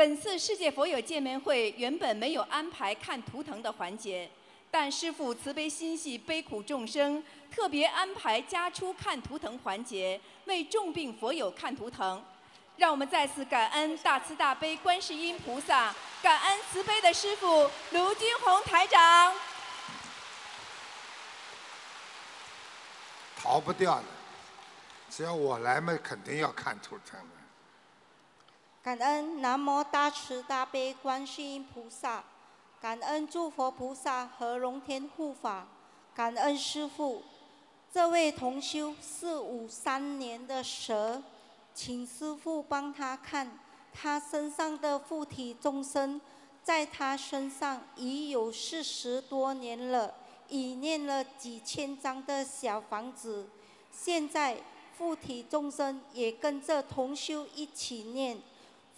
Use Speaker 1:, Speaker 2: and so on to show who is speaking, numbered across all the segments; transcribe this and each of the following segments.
Speaker 1: 本次世界佛友见面会原本没有安排看图腾的环节，但师父慈悲心系悲苦众生，特别安排加出看图腾环节，为重病佛友看图腾。让我们再次感恩大慈大悲观世音菩萨，感恩慈悲的师父卢军宏台长。
Speaker 2: 逃不掉的，只要我来嘛，肯定要看图腾的。
Speaker 3: 感恩南无大慈大悲观世音菩萨，感恩诸佛菩萨和龙天护法，感恩师父。这位同修四五三年的蛇，请师父帮他看他身上的附体众生，在他身上已有四十多年了，已念了几千张的小房子，现在附体众生也跟着同修一起念。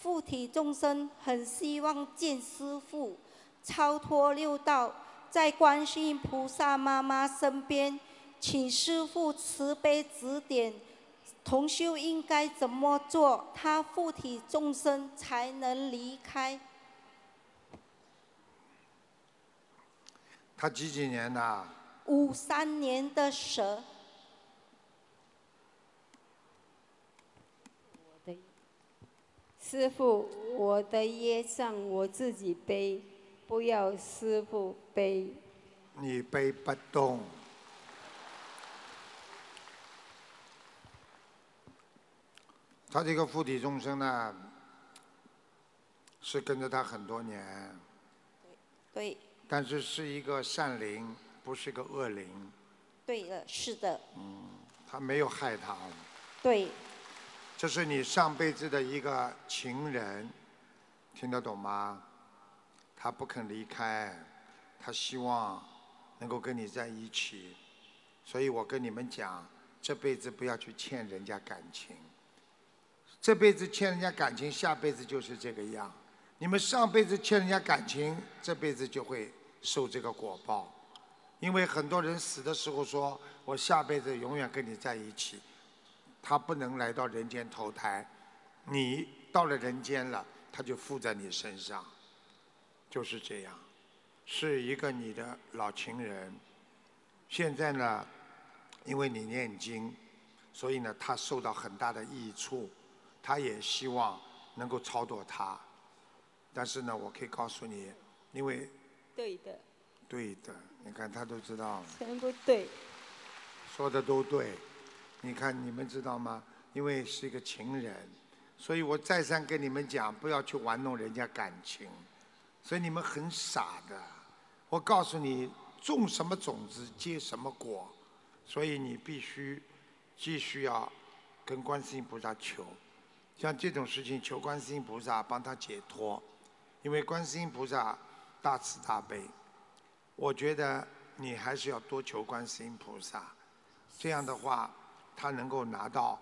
Speaker 3: 附体众生很希望见师父，超脱六道，在观世音菩萨妈妈身边，请师父慈悲指点，同修应该怎么做，他附体众生才能离开？
Speaker 2: 他几几年的？
Speaker 3: 五三年的蛇。
Speaker 4: 师傅，我的业障我自己背，不要师傅背。
Speaker 2: 你背不动。他这个附体众生呢，是跟着他很多年。
Speaker 3: 对。
Speaker 2: 但是是一个善灵，不是个恶灵。
Speaker 3: 对了，是的。
Speaker 2: 嗯，他没有害他。
Speaker 3: 对。
Speaker 2: 这是你上辈子的一个情人，听得懂吗？他不肯离开，他希望能够跟你在一起，所以我跟你们讲，这辈子不要去欠人家感情。这辈子欠人家感情，下辈子就是这个样。你们上辈子欠人家感情，这辈子就会受这个果报。因为很多人死的时候说，我下辈子永远跟你在一起。他不能来到人间投胎，你到了人间了，他就附在你身上，就是这样，是一个你的老情人。现在呢，因为你念经，所以呢，他受到很大的益处，他也希望能够超度他。但是呢，我可以告诉你，因为
Speaker 4: 对的，
Speaker 2: 对的，你看他都知道，
Speaker 4: 全部对，
Speaker 2: 说的都对。你看，你们知道吗？因为是一个情人，所以我再三跟你们讲，不要去玩弄人家感情。所以你们很傻的。我告诉你，种什么种子结什么果，所以你必须继续要跟观世音菩萨求。像这种事情，求观世音菩萨帮他解脱，因为观世音菩萨大慈大悲。我觉得你还是要多求观世音菩萨，这样的话。他能够拿到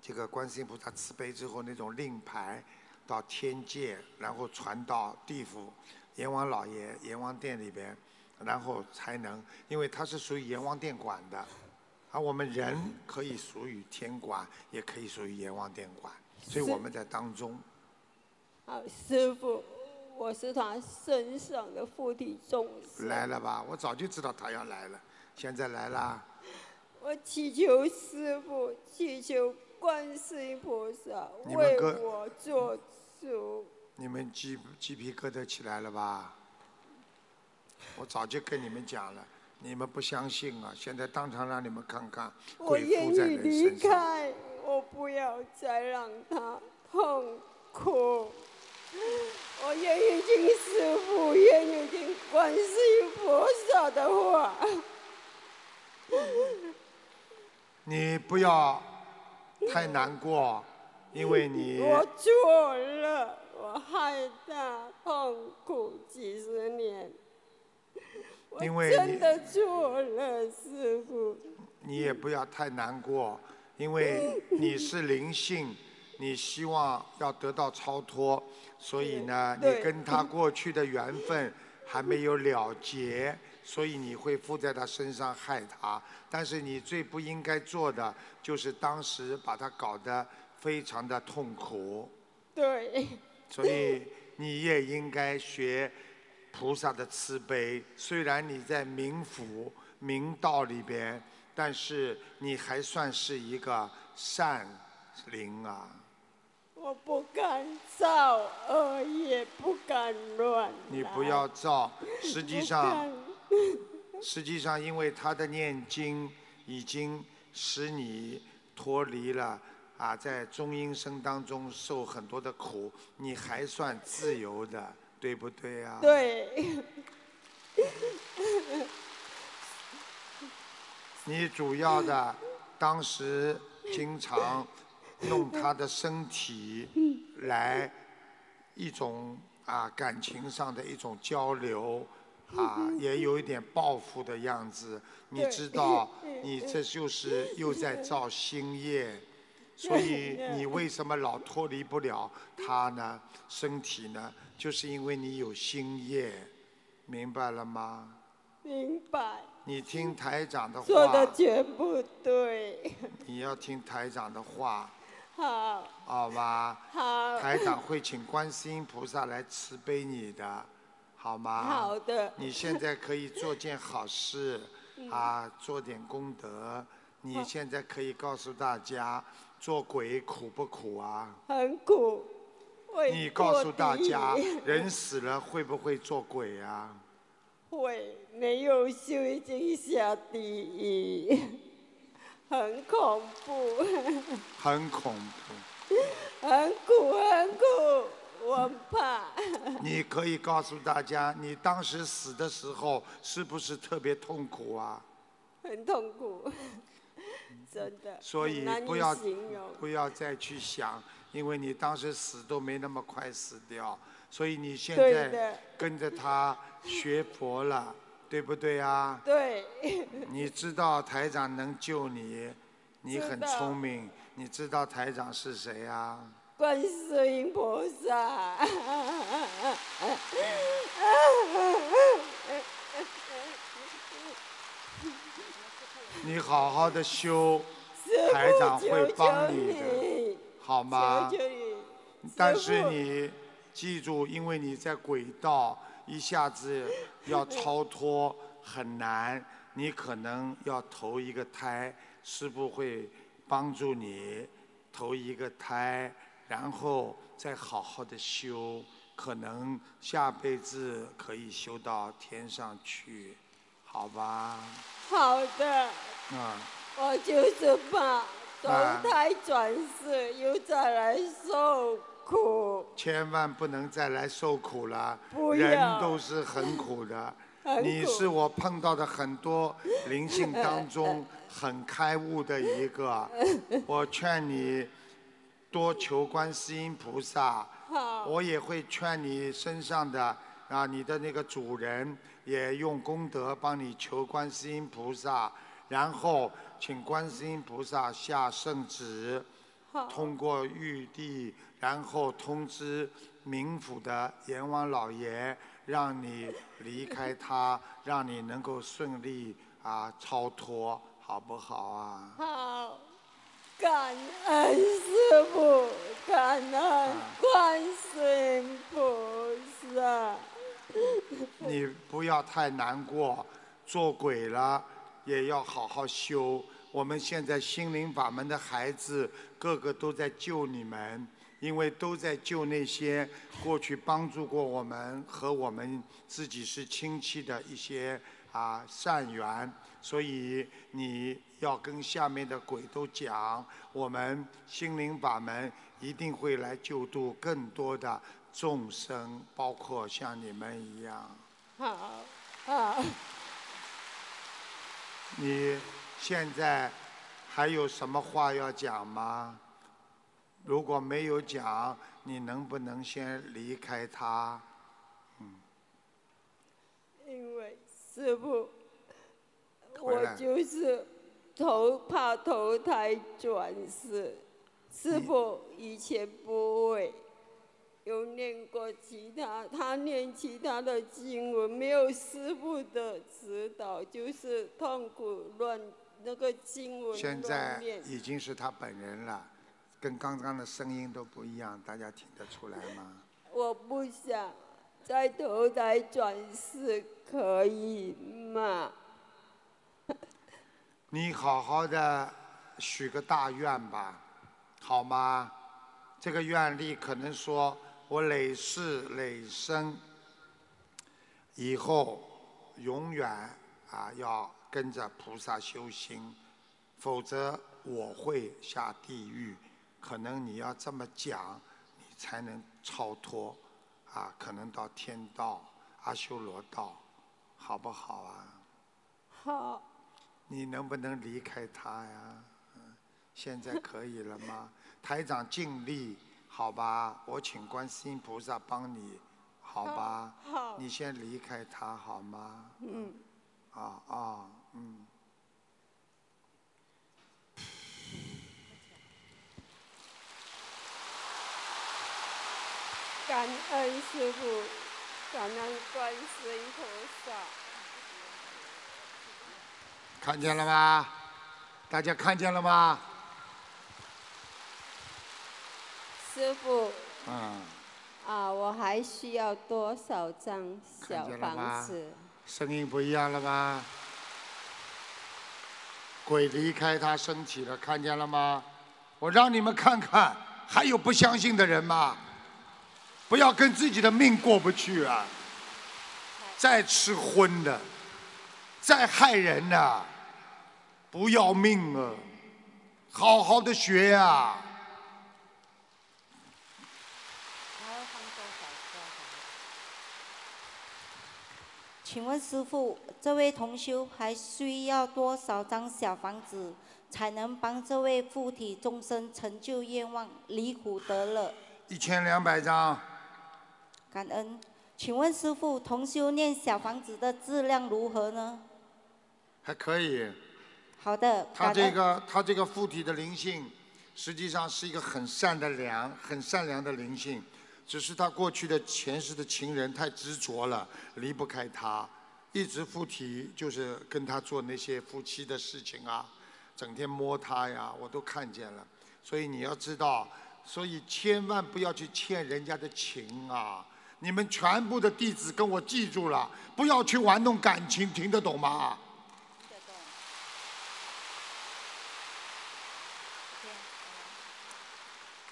Speaker 2: 这个观世音菩萨慈悲之后那种令牌，到天界，然后传到地府阎王老爷阎王殿里边，然后才能，因为他是属于阎王殿管的，而我们人可以属于天管，也可以属于阎王殿管，所以我们在当中。
Speaker 4: 好，师傅，我是他身上的附体众生。
Speaker 2: 来了吧，我早就知道他要来了，现在来了。
Speaker 4: 我祈求师傅，祈求观世音菩萨为我做主。
Speaker 2: 你们鸡鸡皮疙瘩起来了吧？我早就跟你们讲了，你们不相信啊！现在当场让你们看看，
Speaker 4: 我愿意离开，我不要再让他痛苦。我愿意听师傅，愿意听观世音菩萨的话。
Speaker 2: 你不要太难过，因为你
Speaker 4: 我错了，我害怕痛苦几十年，
Speaker 2: 因为
Speaker 4: 真的错了，师傅。
Speaker 2: 你也不要太难过，因为你是灵性，你希望要得到超脱，所以呢，你跟他过去的缘分还没有了结。所以你会附在他身上害他，但是你最不应该做的就是当时把他搞得非常的痛苦。
Speaker 4: 对。
Speaker 2: 所以你也应该学菩萨的慈悲。虽然你在冥府冥道里边，但是你还算是一个善灵啊。
Speaker 4: 我不敢造恶，也不敢乱。
Speaker 2: 你不要造，实际上，实际上，因为他的念经已经使你脱离了啊，在中阴身当中受很多的苦，你还算自由的，对不对啊？
Speaker 4: 对。
Speaker 2: 你主要的当时经常。用他的身体来一种啊感情上的一种交流啊，也有一点报复的样子。你知道，你这就是又在造新业，所以你为什么老脱离不了他呢？身体呢？就是因为你有新业，明白了吗？
Speaker 4: 明白。
Speaker 2: 你听台长的话。
Speaker 4: 说的全部对。
Speaker 2: 你要听台长的话。
Speaker 4: 好，
Speaker 2: 好吧。
Speaker 4: 好。
Speaker 2: 台长会请观世音菩萨来慈悲你的，好吗？
Speaker 4: 好的。
Speaker 2: 你现在可以做件好事，啊，做点功德。你现在可以告诉大家，做鬼苦不苦啊？
Speaker 4: 很苦。
Speaker 2: 你告诉大家，人死了会不会做鬼啊？
Speaker 4: 会，没有修已经下地狱。很恐怖，
Speaker 2: 很恐怖，
Speaker 4: 很 苦很苦，我怕。
Speaker 2: 你可以告诉大家，你当时死的时候是不是特别痛苦啊？
Speaker 4: 很痛苦，真的。
Speaker 2: 所以不要不要再去想，因为你当时死都没那么快死掉，所以你现在跟着他学佛了。对不对啊？
Speaker 4: 对。
Speaker 2: 你知道台长能救你，你很聪明。你知道台长是谁呀？
Speaker 4: 观世音菩萨。
Speaker 2: 你好好的修，台长会帮你的，好吗？但是你记住，因为你在轨道。一下子要超脱很难，你可能要投一个胎，师傅会帮助你投一个胎，然后再好好的修，可能下辈子可以修到天上去，好吧？
Speaker 4: 好的。
Speaker 2: 啊。
Speaker 4: 我就是怕投胎转世又再来受。苦，
Speaker 2: 千万不能再来受苦了。
Speaker 4: 不
Speaker 2: 人都是很苦的。你是我碰到的很多灵性当中很开悟的一个。我劝你多求观世音菩萨。我也会劝你身上的啊，你的那个主人也用功德帮你求观世音菩萨，然后请观世音菩萨下圣旨，通过玉帝。然后通知冥府的阎王老爷，让你离开他，让你能够顺利啊超脱，好不好啊？
Speaker 4: 好，感恩师傅，感恩观世音菩萨。
Speaker 2: 你不要太难过，做鬼了也要好好修。我们现在心灵法门的孩子，个个都在救你们。因为都在救那些过去帮助过我们和我们自己是亲戚的一些啊善缘，所以你要跟下面的鬼都讲，我们心灵法门一定会来救度更多的众生，包括像你们一样。
Speaker 4: 好，好。
Speaker 2: 你现在还有什么话要讲吗？如果没有讲，你能不能先离开他？
Speaker 4: 嗯。因为师傅，我就是头怕投胎转世。师傅以前不会，有念过其他，他念其他的经文，没有师傅的指导，就是痛苦乱那个经文
Speaker 2: 现在已经是他本人了。跟刚刚的声音都不一样，大家听得出来吗？
Speaker 4: 我不想再投胎转世，可以吗？
Speaker 2: 你好好的许个大愿吧，好吗？这个愿力可能说，我累世累生以后永远啊要跟着菩萨修心，否则我会下地狱。可能你要这么讲，你才能超脱啊，可能到天道、阿修罗道，好不好啊？
Speaker 4: 好。
Speaker 2: 你能不能离开他呀？现在可以了吗？台长尽力，好吧？我请观世音菩萨帮你，好吧？
Speaker 4: 好。
Speaker 2: 你先离开他好吗？
Speaker 4: 嗯。
Speaker 2: 啊啊嗯。
Speaker 4: 感恩师傅，感恩观世音菩萨。
Speaker 2: 看见了吗？大家看见了吗？
Speaker 4: 师傅。
Speaker 2: 嗯。
Speaker 4: 啊，我还需要多少张小房子？
Speaker 2: 声音不一样了吗？鬼离开他身体了，看见了吗？我让你们看看，还有不相信的人吗？不要跟自己的命过不去啊！再吃荤的。再害人呐！不要命啊！好好的学呀！
Speaker 3: 请问师傅，这位同修还需要多少张小房子，才能帮这位附体众生成就愿望，离苦得乐？
Speaker 2: 一千两百张。
Speaker 3: 感恩。请问师傅，同修念小房子的质量如何呢？
Speaker 2: 还可以。
Speaker 3: 好的。
Speaker 2: 他这个他这个附体的灵性，实际上是一个很善的良、很善良的灵性，只是他过去的前世的情人太执着了，离不开他，一直附体就是跟他做那些夫妻的事情啊，整天摸他呀，我都看见了。所以你要知道，所以千万不要去欠人家的情啊！你们全部的弟子跟我记住了，不要去玩弄感情，听得懂吗？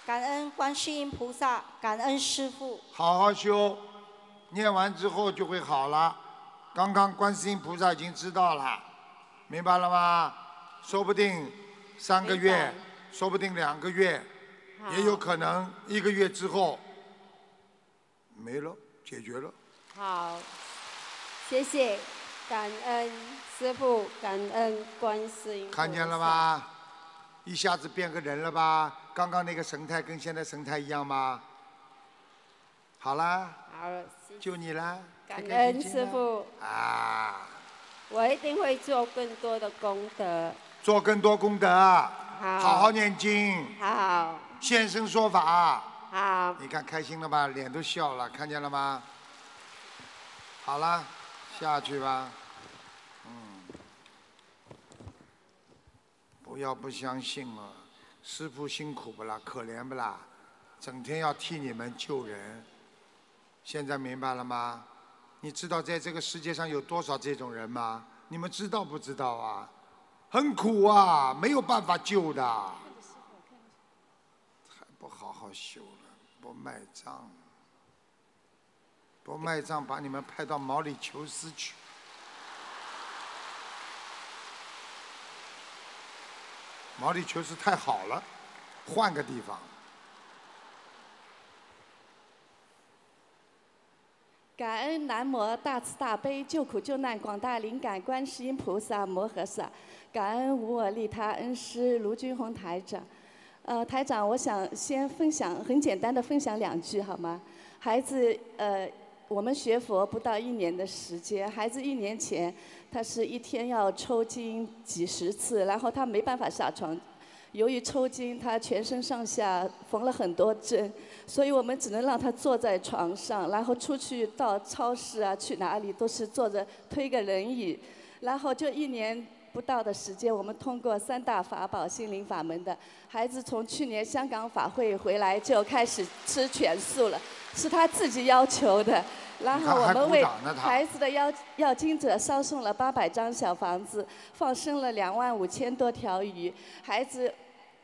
Speaker 3: 感恩观世音菩萨，感恩师父。
Speaker 2: 好好修，念完之后就会好了。刚刚观世音菩萨已经知道了，明白了吗？说不定三个月，说不定两个月，也有可能一个月之后没了，解决了。
Speaker 4: 好，谢谢，感恩师傅，感恩观世音。
Speaker 2: 看见了吧？一下子变个人了吧？刚刚那个神态跟现在神态一样吗？好啦，
Speaker 4: 好了，
Speaker 2: 就你啦，
Speaker 4: 感恩师傅
Speaker 2: 啊！
Speaker 4: 我一定会做更多的功德，
Speaker 2: 做更多功德，
Speaker 4: 好，
Speaker 2: 好好念经，
Speaker 4: 好，
Speaker 2: 现身说法，你看开心了吧？脸都笑了，看见了吗？好了，下去吧，嗯，不要不相信了。师傅辛苦不啦？可怜不啦？整天要替你们救人，现在明白了吗？你知道在这个世界上有多少这种人吗？你们知道不知道啊？很苦啊，没有办法救的。不修了，不卖账，不卖账，把你们派到毛里求斯去。毛里求斯太好了，换个地方。
Speaker 5: 感恩南无大慈大悲救苦救难广大灵感观世音菩萨摩诃萨，感恩无我利他恩师卢军宏台长。呃，台长，我想先分享很简单的分享两句好吗？孩子，呃，我们学佛不到一年的时间，孩子一年前。他是一天要抽筋几十次，然后他没办法下床。由于抽筋，他全身上下缝了很多针，所以我们只能让他坐在床上，然后出去到超市啊，去哪里都是坐着推个轮椅。然后就一年不到的时间，我们通过三大法宝心灵法门的孩子，从去年香港法会回来就开始吃全素了，是他自己要求的。然后我们为孩子的要要经者烧送了八百张小房子，放生了两万五千多条鱼，孩子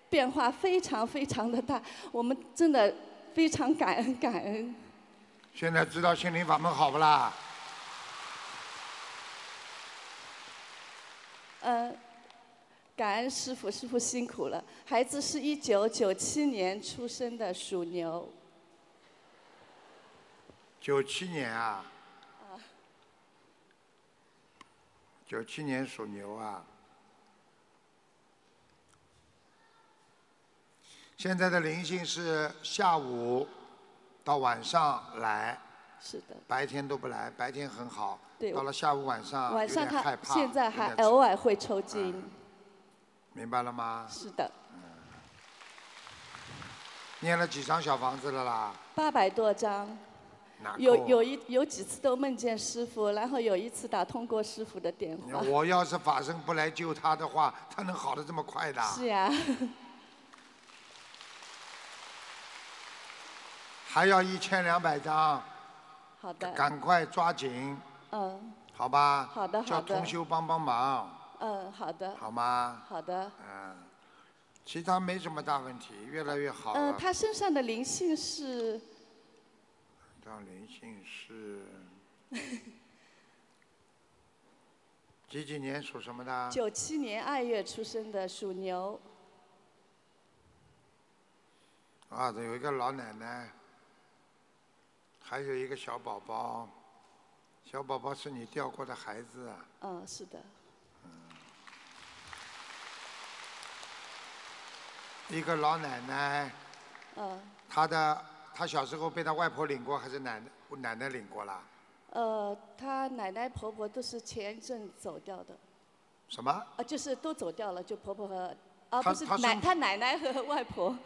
Speaker 5: 变化非常非常的大，我们真的非常感恩感恩。
Speaker 2: 现在知道心灵法门好不啦？
Speaker 5: 嗯，感恩师傅，师傅辛苦了。孩子是一九九七年出生的，属牛。
Speaker 2: 九七年啊？九七年属牛啊。现在的灵性是下午到晚上来。
Speaker 5: 是的。
Speaker 2: 白天都不来，白天很好。
Speaker 5: 对。
Speaker 2: 到了下午晚上
Speaker 5: 晚上
Speaker 2: 他
Speaker 5: 现在还偶尔会抽筋。
Speaker 2: 明白了吗？
Speaker 5: 是的。
Speaker 2: 念了几张小房子了啦？
Speaker 5: 八百多张。有有一有几次都梦见师傅，然后有一次打通过师傅的电话。
Speaker 2: 我要是法身不来救他的话，他能好的这么快的？
Speaker 5: 是呀。
Speaker 2: 还要一千两百张。
Speaker 5: 好的。
Speaker 2: 赶快抓紧。
Speaker 5: 嗯。
Speaker 2: 好吧。
Speaker 5: 好的好的。
Speaker 2: 叫同修帮帮忙。
Speaker 5: 嗯，好的。
Speaker 2: 好吗？
Speaker 5: 好的。
Speaker 2: 嗯。其他没什么大问题，越来越好
Speaker 5: 嗯，他身上的灵性是。
Speaker 2: 到灵性是 几几年属什么的？
Speaker 5: 九七年二月出生的，属牛。
Speaker 2: 啊，这有一个老奶奶，还有一个小宝宝，小宝宝是你掉过的孩子啊？
Speaker 5: 嗯，是的。
Speaker 2: 嗯。一个老奶奶。
Speaker 5: 嗯。
Speaker 2: 她的。她小时候被她外婆领过，还是奶奶奶奶领过啦？
Speaker 5: 呃，她奶奶婆婆都是前一阵走掉的。
Speaker 2: 什么？
Speaker 5: 啊，就是都走掉了，就婆婆和啊不是奶她奶奶和外婆，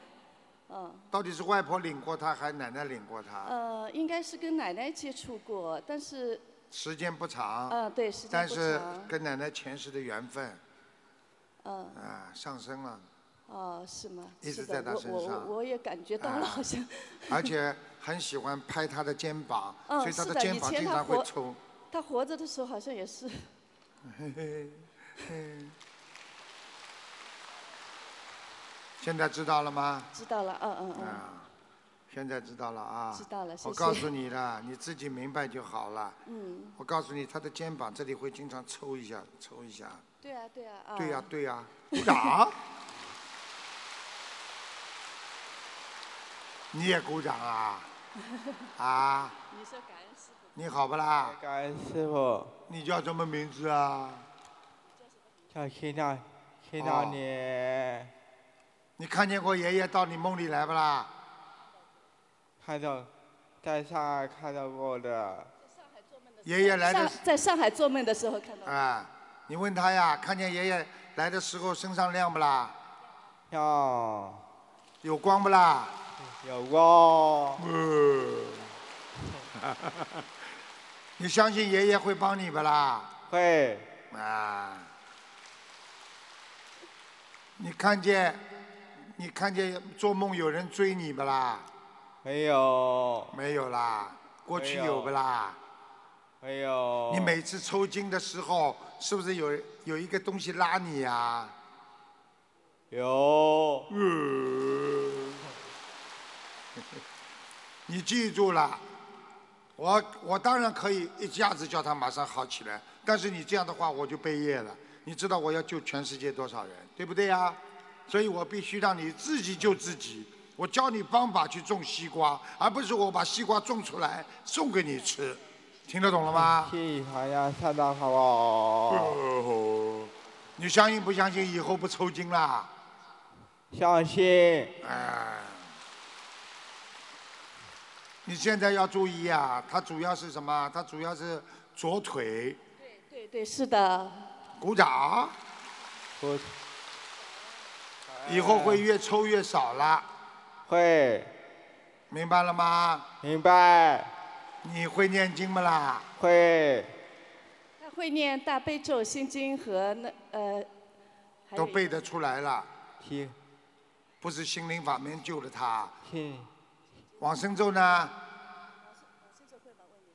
Speaker 5: 嗯。
Speaker 2: 到底是外婆领过他，还是奶奶领过他？
Speaker 5: 呃，应该是跟奶奶接触过，但是。
Speaker 2: 时间不长。
Speaker 5: 嗯，对，时间不
Speaker 2: 长。但是跟奶奶前世的缘分。
Speaker 5: 嗯。
Speaker 2: 啊，上升了。
Speaker 5: 哦，是吗？
Speaker 2: 一直在他身
Speaker 5: 上。我我我也感觉到了，好像。
Speaker 2: 而且很喜欢拍他的肩膀，所以他的肩膀经常会抽。
Speaker 5: 他活着的时候好像也是。
Speaker 2: 现在知道了吗？
Speaker 5: 知道了，嗯嗯嗯。
Speaker 2: 现在知道了啊。
Speaker 5: 知道了，谢谢。
Speaker 2: 我告诉你了，你自己明白就好了。
Speaker 5: 嗯。
Speaker 2: 我告诉你，他的肩膀这里会经常抽一下，抽一下。
Speaker 5: 对啊，对啊，啊。
Speaker 2: 对呀，对呀，鼓掌。你也鼓掌啊？啊？
Speaker 5: 你说感恩师傅。
Speaker 2: 你好不啦？
Speaker 6: 感恩师傅。
Speaker 2: 你叫什么名字啊？
Speaker 6: 叫谢大，谢大年。
Speaker 2: 你看见过爷爷到你梦里来不啦？
Speaker 6: 看到，在上海看到过的。
Speaker 2: 爷爷来的。
Speaker 5: 在上海做梦的时候看到。
Speaker 2: 啊，你问他呀，看见爷爷来的时候身上亮不啦？
Speaker 6: 亮。
Speaker 2: 有光不啦？
Speaker 6: 有光。
Speaker 2: 嗯 你相信爷爷会帮你不啦？
Speaker 6: 会。
Speaker 2: 啊。你看见，你看见做梦有人追你不啦？
Speaker 6: 没有。
Speaker 2: 没有啦。过去有不啦？
Speaker 6: 没有。
Speaker 2: 你每次抽筋的时候，是不是有有一个东西拉你呀？
Speaker 6: 有。
Speaker 2: 嗯 你记住了，我我当然可以一下子叫他马上好起来，但是你这样的话我就背业了。你知道我要救全世界多少人，对不对呀？所以我必须让你自己救自己。我教你方法去种西瓜，而不是我把西瓜种出来送给你吃。听得懂了吗？
Speaker 6: 谢谢大家，大家好。
Speaker 2: 你相信不相信以后不抽筋啦？
Speaker 6: 相信。
Speaker 2: 哎。你现在要注意啊，它主要是什么？它主要是左腿。
Speaker 5: 对对对，是的。
Speaker 2: 鼓掌。以后会越抽越少了。
Speaker 6: 会。
Speaker 2: 明白了吗？
Speaker 6: 明白。
Speaker 2: 你会念经不啦？
Speaker 6: 会。
Speaker 5: 会念大悲咒、心经和那呃，
Speaker 2: 都背得出来了，
Speaker 6: 听
Speaker 2: 不是心灵法门救了他。
Speaker 6: 听
Speaker 2: 往生咒呢？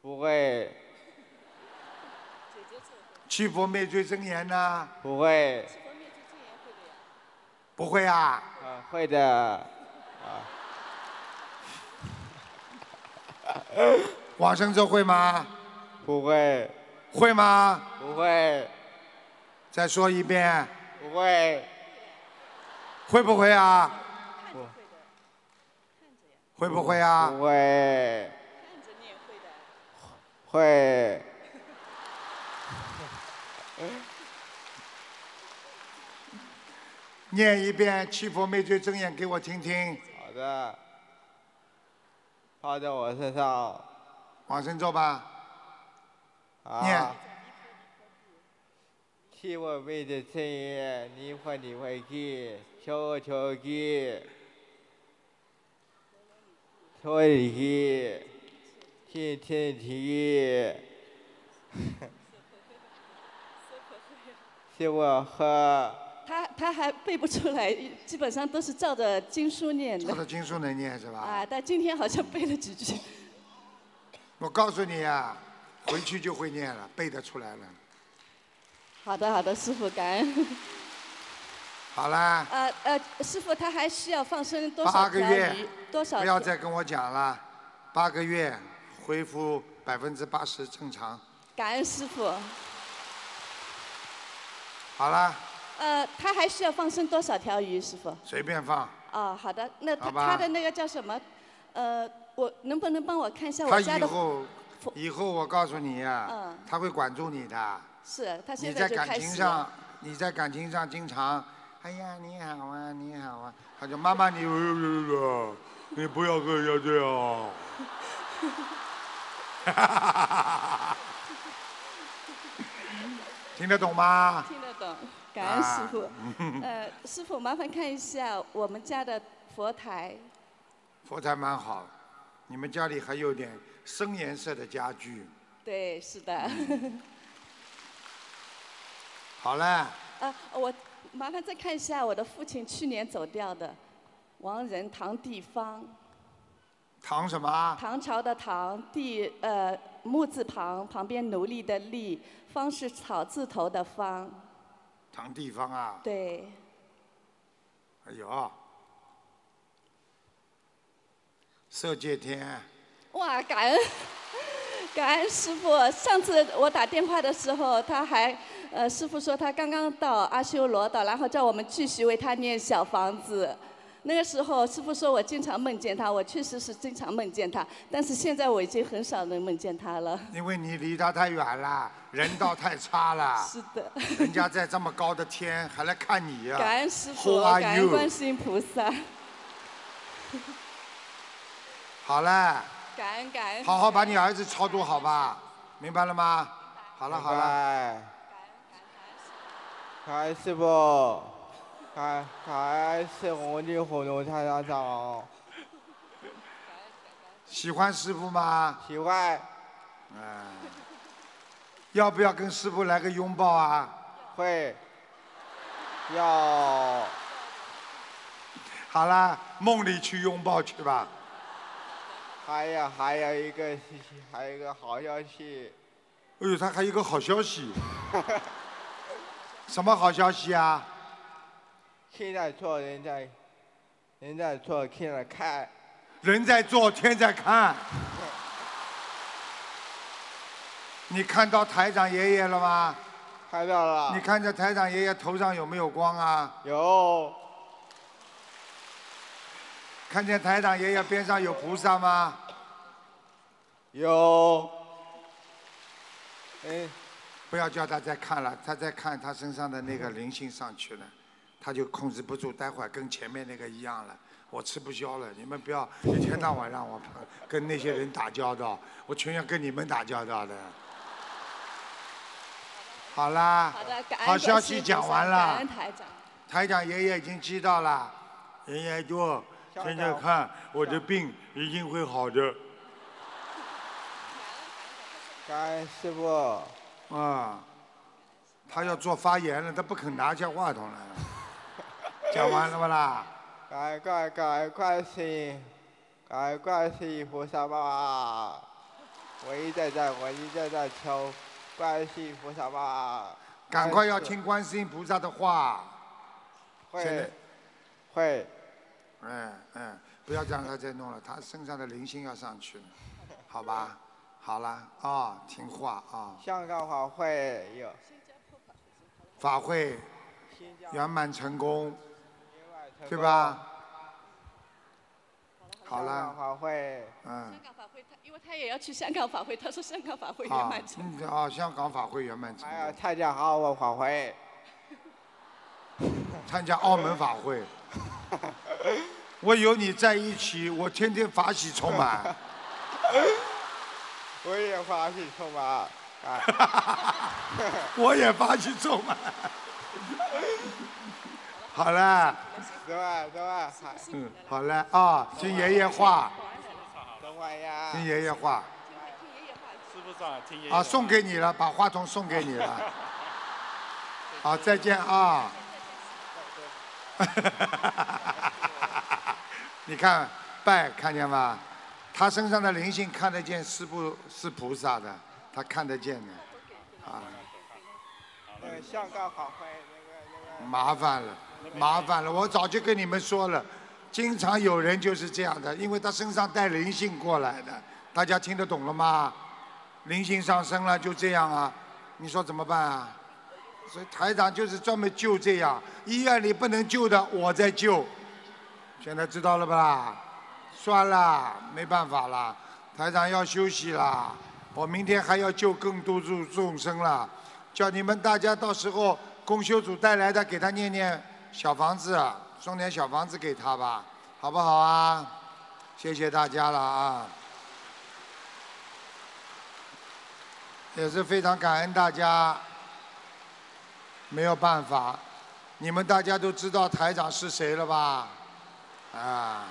Speaker 6: 不会
Speaker 2: 七佛灭罪真言呢？
Speaker 6: 不会
Speaker 2: 不会啊？
Speaker 6: 啊会的
Speaker 2: 往生咒会吗？
Speaker 6: 不会
Speaker 2: 会吗？
Speaker 6: 不会
Speaker 2: 再说一遍，
Speaker 6: 不会
Speaker 2: 会不会啊？
Speaker 6: 不
Speaker 2: 会不会啊？
Speaker 6: 不会会
Speaker 2: 念一遍七佛灭罪真言给我听听。
Speaker 6: 好的抛在我身上
Speaker 2: 往生咒吧，念
Speaker 6: 啊。七我为的真言，你会你会去，求我求去，求你去，听听听，是我喝，
Speaker 5: 他他还背不出来，基本上都是照着经书念的照。
Speaker 2: 着经书能念是吧？
Speaker 5: 啊，但今天好像背了几句。
Speaker 2: 我告诉你啊、回去就会念了，背得出来了。
Speaker 5: 好的，好的，师傅，感恩。
Speaker 2: 好啦，
Speaker 5: 呃呃，师傅，他还需要放生多少条
Speaker 2: 个月
Speaker 5: 鱼？多少
Speaker 2: 不要？再跟我讲了，八个月恢复百分之八十正常。
Speaker 5: 感恩师傅。
Speaker 2: 好啦，
Speaker 5: 呃，他还需要放生多少条鱼，师傅？
Speaker 2: 随便放。
Speaker 5: 哦，好的，那他他的那个叫什么？呃，我能不能帮我看一下我家的？
Speaker 2: 以后，以后我告诉你呀、
Speaker 5: 嗯
Speaker 2: 他会管住你的。
Speaker 5: 是，他现
Speaker 2: 在感
Speaker 5: 就开始
Speaker 2: 情上。，你在感情上经常，哎呀你好啊你好啊，他就妈妈你，你不要跟人家这样。听得懂吗？
Speaker 5: 听感恩师傅。
Speaker 2: 嗯
Speaker 5: 呃，师傅，麻烦看一下我们家的佛台。
Speaker 2: 佛台蛮好，你们家里还有点深颜色的家具。
Speaker 5: 对，是的。
Speaker 2: 好了，
Speaker 5: 呃，我麻烦再看一下我的父亲去年走掉的，王仁唐地方，
Speaker 2: 唐什么？
Speaker 5: 唐朝的唐，地呃木字旁旁边奴隶的隶，方是草字头的方。
Speaker 2: 唐地方啊？
Speaker 5: 对，
Speaker 2: 哎呦，色界天，
Speaker 5: 哇，感恩，感恩师傅。上次我打电话的时候，他还，呃，师傅说他刚刚到阿修罗岛，然后叫我们继续为他念小房子。那个时候，师傅说我经常梦见他，我确实是经常梦见他，但是现在我已经很少能梦见他了。
Speaker 2: 因为你离他太远了，人道太差了。
Speaker 5: 是的。
Speaker 2: 人家在这么高的天还来看你呀、
Speaker 5: 感恩师傅感恩观世音菩萨，
Speaker 2: 好了，
Speaker 5: 感恩感恩。
Speaker 2: 好好把你儿子超度好吧，明白了吗？好了好了，
Speaker 6: 了。感恩师傅，感感恩是我的火龙太上长，
Speaker 2: 喜欢师傅吗？
Speaker 6: 喜欢
Speaker 2: 嗯，要不要跟师傅来个拥抱啊？
Speaker 6: 会要
Speaker 2: 好啦，梦里去拥抱去吧。
Speaker 6: 还有还有一个 还有一个好消息，
Speaker 2: 哎呦，他还有一个好消息，什么好消息啊？
Speaker 6: 现在做人在人在做，天在看，
Speaker 2: 人在做，天在看。你看到台长爷爷了吗？
Speaker 6: 看到了
Speaker 2: 你看这台长爷爷头上有没有光啊？
Speaker 6: 有
Speaker 2: 看见台长爷爷边上有菩萨吗？
Speaker 6: 有，哎，
Speaker 2: 不要叫他再看了，他再看他身上的那个灵性上去了，他就控制不住，待会儿跟前面那个一样了，我吃不消了。你们不要一天到晚让我跟那些人打交道，我全要跟你们打交道的。好啦，
Speaker 5: 好的，感恩
Speaker 2: 好消息讲完
Speaker 5: 感
Speaker 2: 了
Speaker 5: 恩，台长。
Speaker 2: 台长爷爷已经知道了，爷爷就现在看我的病一定会好的。
Speaker 6: 感恩师傅，
Speaker 2: 啊，他要做发言了，他不肯拿下话筒来了。讲完了不啦？
Speaker 6: 感恩感恩感恩观世菩萨妈妈，我一直在，我一直在求观世音菩萨妈妈。
Speaker 2: 赶快要听观世音菩萨的话。
Speaker 6: 会，会，
Speaker 2: 嗯嗯，不要让他再弄了，他身上的灵性要上去了，好吧？好了啊、听话啊、
Speaker 6: 香港法会有，
Speaker 2: 法会圆满成功，对吧？好
Speaker 6: 香港
Speaker 2: 了，
Speaker 6: 法会，
Speaker 2: 嗯
Speaker 5: 香，港法会，他因为他也要去香港法会，他说香港法会圆
Speaker 2: 好
Speaker 5: 满成功。
Speaker 2: 嗯啊，香港法会圆满成
Speaker 6: 还要
Speaker 2: 功，
Speaker 6: 参加澳门法会。
Speaker 2: 参加澳门法会。我有你在一起，我天天法喜充满。
Speaker 6: 我也发喜充满，啊，
Speaker 2: 我也发起充满。好了，
Speaker 6: 是吧？是吧？还
Speaker 2: 嗯，好了啊，听爷爷话，
Speaker 6: 等会呀。
Speaker 2: 听爷爷话
Speaker 7: 师傅上听爷爷
Speaker 2: 啊，送给你了，把话筒送给你了。好，再见啊。你看拜看见吗？他身上的灵性看得见，师傅是菩萨的，他看得见的。啊，
Speaker 6: 那个香港好会那个那个。
Speaker 2: 麻烦了，麻烦了！我早就跟你们说了，经常有人就是这样的，因为他身上带灵性过来的，大家听得懂了吗？灵性上升了就这样啊，你说怎么办啊？所以台长就是专门救这样，医院里不能救的我在救，现在知道了吧？算了，没办法了，台长要休息啦，我明天还要救更多众众生了，叫你们大家到时候公修组带来的给他念念小房子，送点小房子给他吧，好不好啊？谢谢大家了啊！也是非常感恩大家，没有办法，你们大家都知道台长是谁了吧？啊，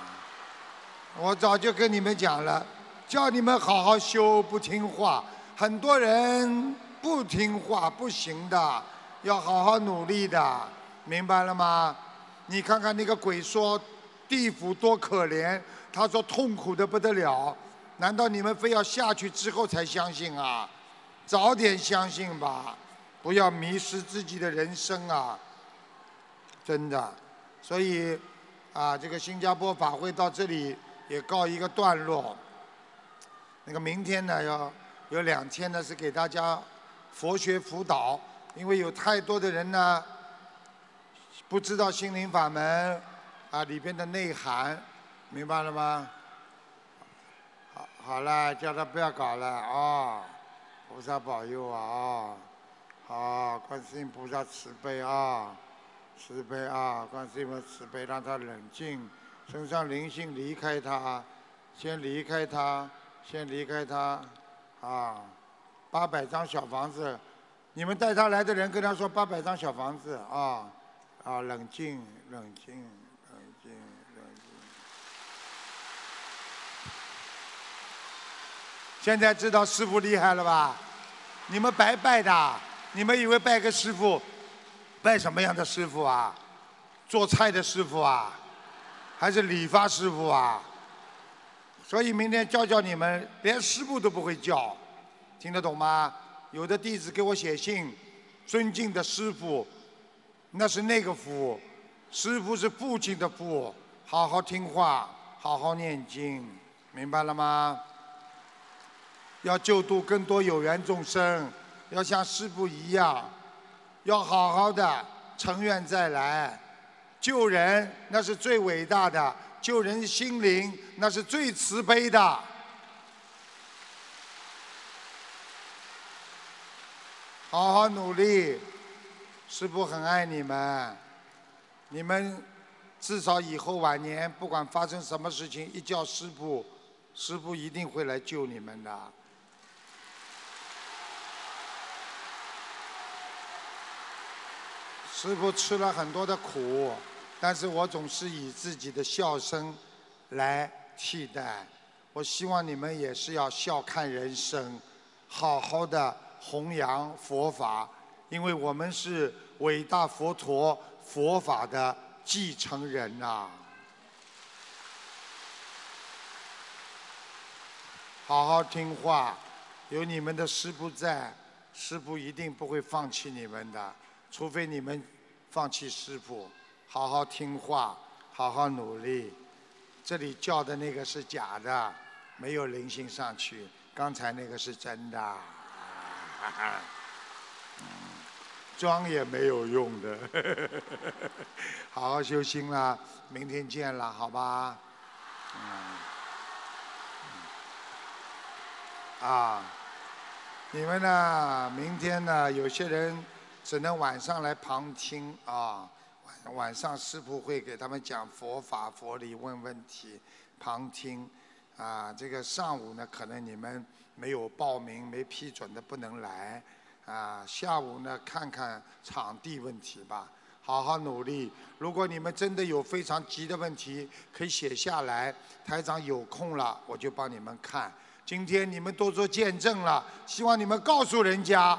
Speaker 2: 我早就跟你们讲了，叫你们好好修，不听话，很多人不听话不行的，要好好努力的，明白了吗？你看看那个鬼说地府多可怜，他说痛苦的不得了，难道你们非要下去之后才相信啊？早点相信吧，不要迷失自己的人生啊！真的，所以啊，这个新加坡法会到这里也告一个段落。那个明天呢，要有两天呢是给大家佛学辅导，因为有太多的人呢不知道心灵法门啊里边的内涵，明白了吗？好，好了，叫他不要搞了啊、菩萨保佑啊啊！好，观世音菩萨慈悲啊，慈悲啊！观世音菩萨慈悲，让他冷静，身上灵性离开他，先离开他，先离开他啊！八百张小房子，你们带他来的人跟他说八百张小房子啊啊！冷静，冷静，冷静，冷静。现在知道师傅厉害了吧？你们白拜的，你们以为拜个师傅，拜什么样的师傅啊？做菜的师傅啊，还是理发师傅啊？所以明天教教你们，连师傅都不会叫，听得懂吗？有的弟子给我写信，尊敬的师傅，那是那个父，师傅是父亲的父，好好听话，好好念经，明白了吗？要救度更多有缘众生，要像师父一样，要好好的成愿再来。救人那是最伟大的，救人心灵那是最慈悲的。好好努力，师父很爱你们，你们至少以后晚年不管发生什么事情，一叫师父，师父一定会来救你们的。师傅吃了很多的苦，但是我总是以自己的笑声来替代。我希望你们也是要笑看人生，好好的弘扬佛法，因为我们是伟大佛陀佛法的继承人呐。好好听话，有你们的师傅在，师傅一定不会放弃你们的，除非你们放弃师傅。好好听话，好好努力。这里叫的那个是假的，没有灵性上去。刚才那个是真的，装也没有用的。好好修心啦，明天见了，好吧？啊，你们呢？明天呢？有些人只能晚上来旁听啊。晚上师傅会给他们讲佛法、佛理、问问题、旁听，啊，这个上午呢，可能你们没有报名、没批准的不能来，啊，下午呢，看看场地问题吧，好好努力。如果你们真的有非常急的问题，可以写下来，台长有空了我就帮你们看。今天你们都做见证了，希望你们告诉人家，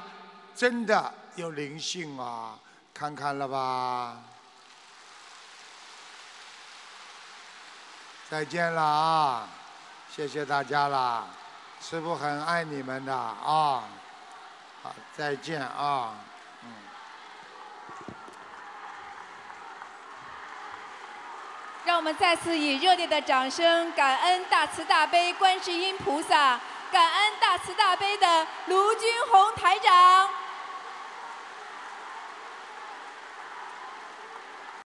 Speaker 2: 真的有灵性啊，看看了吧。再见了啊！谢谢大家了，师傅很爱你们的啊！好，再见啊！嗯。
Speaker 1: 让我们再次以热烈的掌声，感恩大慈大悲观世音菩萨，感恩大慈大悲的卢军红台长。